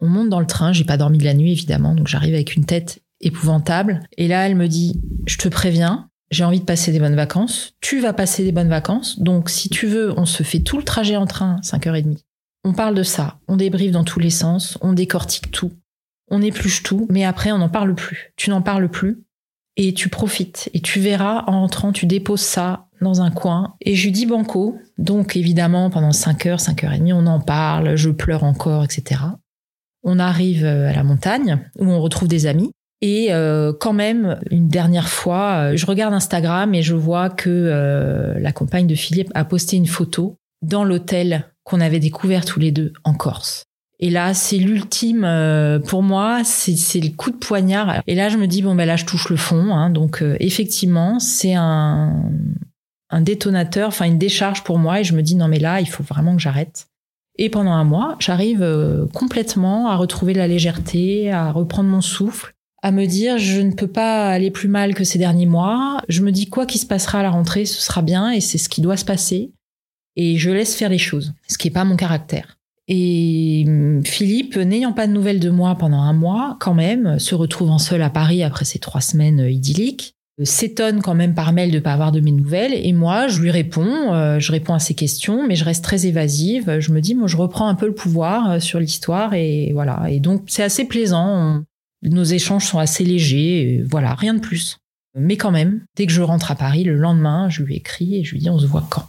On monte dans le train, j'ai pas dormi de la nuit évidemment, donc j'arrive avec une tête épouvantable. Et là, elle me dit, je te préviens, j'ai envie de passer des bonnes vacances. Tu vas passer des bonnes vacances. Donc, si tu veux, on se fait tout le trajet en train, 5h30. On parle de ça. On débriefe dans tous les sens. On décortique tout. On épluche tout. Mais après, on n'en parle plus. Tu n'en parles plus. Et tu profites. Et tu verras, en rentrant, tu déposes ça dans un coin. Et je dis banco. Donc, évidemment, pendant 5h, 5h30, on en parle. Je pleure encore, etc. On arrive euh, à la montagne où on retrouve des amis. Et euh, quand même, une dernière fois, euh, je regarde Instagram et je vois que euh, la compagne de Philippe a posté une photo dans l'hôtel qu'on avait découvert tous les deux en Corse. Et là, c'est l'ultime pour moi, c'est le coup de poignard. Et là, je me dis bon ben là, je touche le fond. hein. donc effectivement, c'est un un détonateur, enfin une décharge pour moi. Et je me dis non mais là, il faut vraiment que j'arrête. Et pendant un mois, j'arrive complètement à retrouver la légèreté, à reprendre mon souffle à me dire je ne peux pas aller plus mal que ces derniers mois. Je me dis quoi qu'il se passera à la rentrée, ce sera bien et c'est ce qui doit se passer. Et je laisse faire les choses, ce qui n'est pas mon caractère. Et hum, Philippe, n'ayant pas de nouvelles de moi pendant un mois, quand même, se retrouvant seul à Paris après ces trois semaines euh, idylliques, euh, s'étonne quand même par mail de pas avoir de mes nouvelles. Et moi, je lui réponds, euh, je réponds à ses questions, mais je reste très évasive. Je me dis, moi, je reprends un peu le pouvoir sur l'histoire et voilà. Et donc, c'est assez plaisant. Nos échanges sont assez légers, euh, voilà, rien de plus. Mais quand même, dès que je rentre à Paris, le lendemain, je lui écris et je lui dis on se voit quand?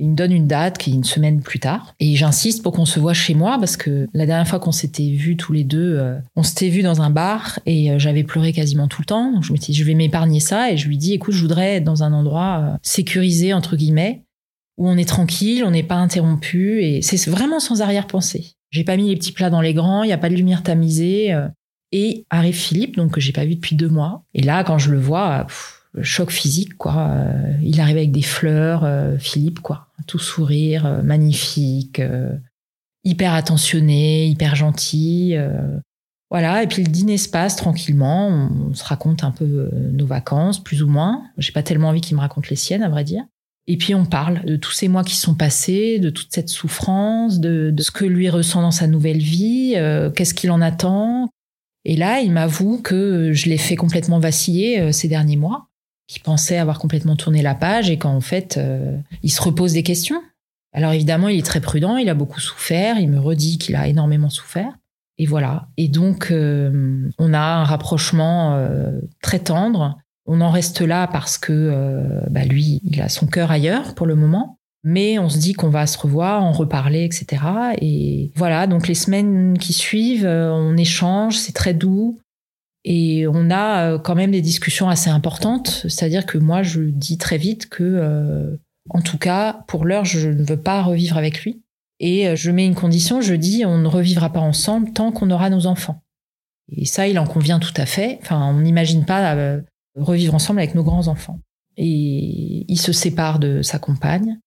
Il me donne une date qui est une semaine plus tard. Et j'insiste pour qu'on se voit chez moi parce que la dernière fois qu'on s'était vus tous les deux, euh, on s'était vus dans un bar et euh, j'avais pleuré quasiment tout le temps. Donc je me suis je vais m'épargner ça et je lui dis, écoute, je voudrais être dans un endroit sécurisé, entre guillemets, où on est tranquille, on n'est pas interrompu et c'est vraiment sans arrière-pensée. J'ai pas mis les petits plats dans les grands, il y a pas de lumière tamisée. Et arrive Philippe, donc que j'ai pas vu depuis deux mois. Et là, quand je le vois, choc physique, quoi. Euh, il arrive avec des fleurs, euh, Philippe, quoi. Tout sourire, euh, magnifique, hyper attentionné, hyper gentil. voilà. Et puis le dîner se passe tranquillement. On, se raconte un peu nos vacances, plus ou moins. J'ai pas tellement envie qu'il me raconte les siennes, à vrai dire. Et puis on parle de tous ces mois qui sont passés, de toute cette souffrance, de, ce que lui ressent dans sa nouvelle vie, qu'est-ce qu'il en attend. Et là, il m'avoue que je l'ai fait complètement vaciller euh, ces derniers mois, qu'il pensait avoir complètement tourné la page et qu'en fait, euh, il se repose des questions. Alors évidemment, il est très prudent, il a beaucoup souffert, il me redit qu'il a énormément souffert. Et voilà. Et donc, euh, on a un rapprochement euh, très tendre. On en reste là parce que euh, bah, lui, il a son cœur ailleurs pour le moment. Mais on se dit qu'on va se revoir, en reparler, etc. Et voilà, donc les semaines qui suivent, euh, on échange, c'est très doux. Et on a euh, quand même des discussions assez importantes. C'est-à-dire que moi, je dis très vite que, euh, en tout cas, pour l'heure, je ne veux pas revivre avec lui. Et euh, je mets une condition, je dis, on ne revivra pas ensemble tant qu'on aura nos enfants. Et ça, il en convient tout à fait. Enfin, on n'imagine pas revivre ensemble avec nos grands-enfants. Et il se sépare de sa compagne.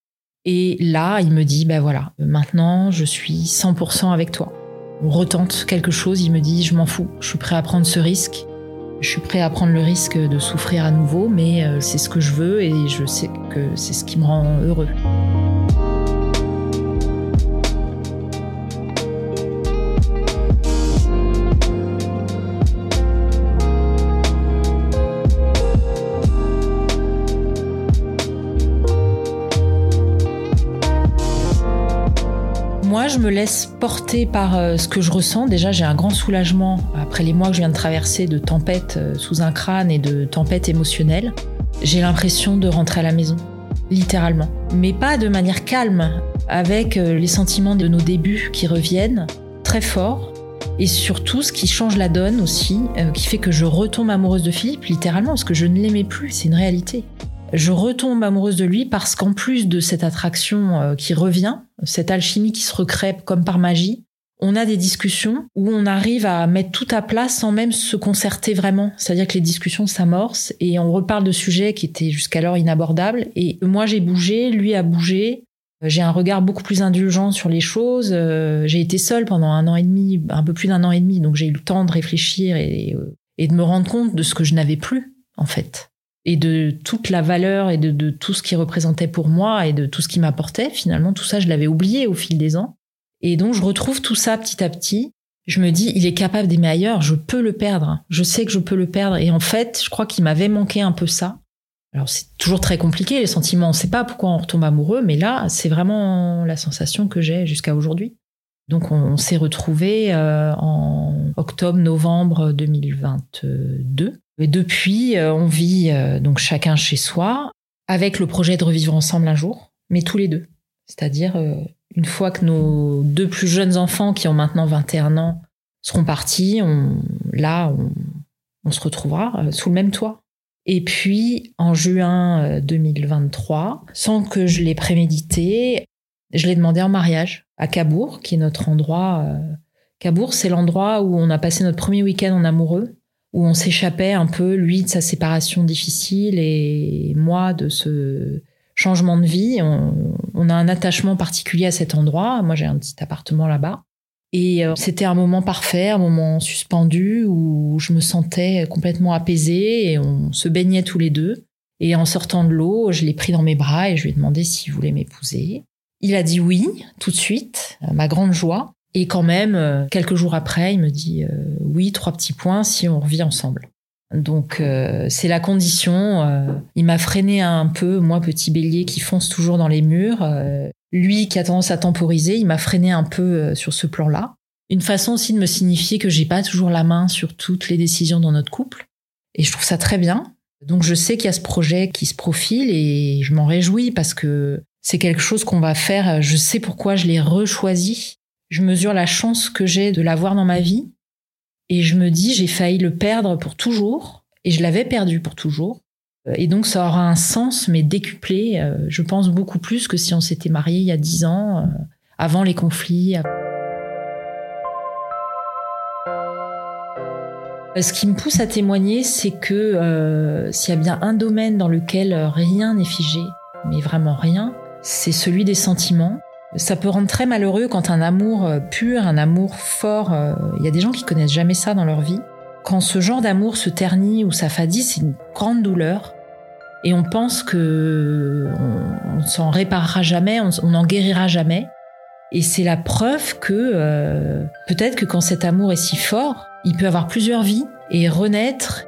Et là, il me dit, ben voilà, maintenant, je suis 100% avec toi. On retente quelque chose, il me dit, je m'en fous, je suis prêt à prendre ce risque. Je suis prêt à prendre le risque de souffrir à nouveau, mais euh, c'est ce que je veux et je sais que c'est ce qui me rend heureux. Je me laisse porter par euh, ce que je ressens. Déjà, j'ai un grand soulagement après les mois que je viens de traverser de tempêtes euh, sous un crâne et de tempêtes émotionnelles. j'ai l'impression de rentrer à la maison, littéralement. Mais pas de manière calme, avec euh, les sentiments de nos débuts qui reviennent très fort. Et surtout, ce qui change la donne aussi, qui fait que je retombe amoureuse de Philippe, littéralement, parce que je ne l'aimais plus, c'est une réalité. Je retombe amoureuse de lui parce qu'en plus de cette attraction euh, qui revient, cette alchimie qui se recrée comme par magie, on a des discussions où on arrive à mettre tout à plat sans même se concerter vraiment. C'est-à-dire que les discussions s'amorcent et on reparle de sujets qui étaient jusqu'alors inabordables. Et moi, j'ai bougé, lui a bougé. J'ai un regard beaucoup plus indulgent sur les choses. Euh, j'ai été seule pendant un an et demi, un peu plus d'un an et demi, donc j'ai eu le temps de réfléchir et, et de me rendre compte de ce que je n'avais plus, en fait. Et de toute la valeur et de, tout ce qui représentait pour moi et de tout ce qui m'apportait. Finalement, tout ça, je l'avais oublié au fil des ans. Et donc, je retrouve tout ça petit à petit. Je me dis, il est capable d'aimer ailleurs, je peux le perdre. Je sais que je peux le perdre. Et en fait, je crois qu'il m'avait manqué un peu ça. Alors, c'est toujours très compliqué, les sentiments. On ne sait pas pourquoi on retombe amoureux, mais là, c'est vraiment la sensation que j'ai jusqu'à aujourd'hui. Donc, on, s'est retrouvés euh, en octobre-novembre 2022. Depuis, euh, on vit euh, donc chacun chez soi, avec le projet de revivre ensemble un jour, mais tous les deux. C'est-à-dire une fois que nos deux plus jeunes enfants, qui ont maintenant 21 ans, seront partis, on, là, on, se retrouvera euh, sous le même toit. Et puis, en juin 2023, euh, sans que je l'ai prémédité, je l'ai demandé en mariage à Cabourg, qui est notre endroit. Euh, Cabourg, c'est l'endroit où on a passé notre premier week-end en amoureux, où on s'échappait un peu, lui, de sa séparation difficile et moi de ce changement de vie. On, a un attachement particulier à cet endroit. Moi, j'ai un petit appartement là-bas. Et euh, c'était un moment parfait, un moment suspendu où je me sentais complètement apaisée et on se baignait tous les deux. Et en sortant de l'eau, je l'ai pris dans mes bras et je lui ai demandé s'il voulait m'épouser. Il a dit oui, tout de suite, ma grande joie. Et quand même, euh, quelques jours après, il me dit euh, oui, trois petits points si on revit ensemble. Donc euh, c'est la condition. Euh, il m'a freiné un peu, moi petit bélier qui fonce toujours dans les murs. Euh, lui qui a tendance à temporiser, il m'a freiné un peu sur ce plan-là. Une façon aussi de me signifier que j'ai pas toujours la main sur toutes les décisions dans notre couple. Et je trouve ça très bien. Donc je sais qu'il y a ce projet qui se profile et je m'en réjouis parce que c'est quelque chose qu'on va faire. Je sais pourquoi je l'ai rechoisi. Je mesure la chance que j'ai de l'avoir dans ma vie et je me dis, j'ai failli le perdre pour toujours, et je l'avais perdu pour toujours. Et donc ça aura un sens, mais décuplé, euh, je pense beaucoup plus que si on s'était marié il y a dix ans, euh, avant les conflits. Ce qui me pousse à témoigner, c'est que euh, s'il y a bien un domaine dans lequel rien n'est figé, mais vraiment rien, c'est celui des sentiments. Ça peut rendre très malheureux quand un amour euh, pur, un amour fort, euh, il y a des gens qui connaissent jamais ça dans leur vie. Quand ce genre d'amour se ternit ou s'affadit, c'est une grande douleur. Et on pense que on, s'en réparera jamais, on n'en guérira jamais. Et c'est la preuve que euh, peut-être que quand cet amour est si fort, il peut avoir plusieurs vies et renaître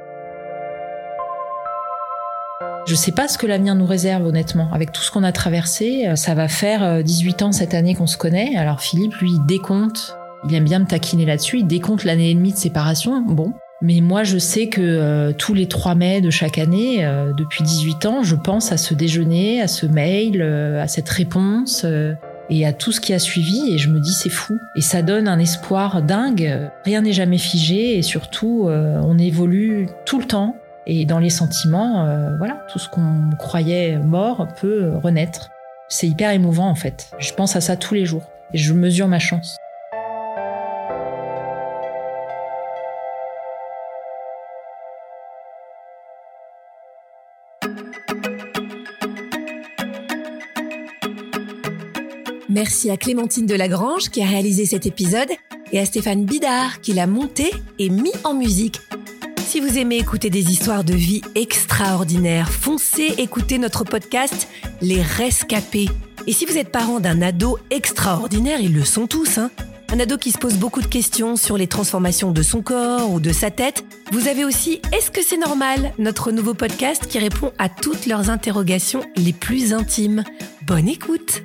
je sais pas ce que l'avenir nous réserve, honnêtement. Avec tout ce qu'on a traversé, euh, ça va faire 18 euh, ans cette année qu'on se connaît. Alors Philippe, lui, il décompte. Il aime bien me taquiner là-dessus. Il décompte l'année et demie de séparation. Bon. Mais moi, je sais que euh, tous les 3 mai de chaque année, depuis 18 ans, je pense à ce déjeuner, à ce mail, à cette réponse et à tout ce qui a suivi et je me dis c'est fou et ça donne un espoir dingue rien n'est jamais figé et surtout on évolue tout le temps et dans les sentiments, euh, voilà, tout ce qu'on croyait mort peut renaître. C'est hyper émouvant en fait. Je pense à ça tous les jours et je mesure ma chance. Merci à Clémentine Delagrange qui a réalisé cet épisode et à Stéphane Bidard qui l'a monté et mis en musique si vous aimez écouter des histoires de vie extraordinaires, foncez écouter notre podcast Les Rescapés. Et si vous êtes parent d'un ado extraordinaire, ils le sont tous, hein un ado qui se pose beaucoup de questions sur les transformations de son corps ou de sa tête. Vous avez aussi Est-ce que c'est normal Notre nouveau podcast qui répond à toutes leurs interrogations les plus intimes. Bonne écoute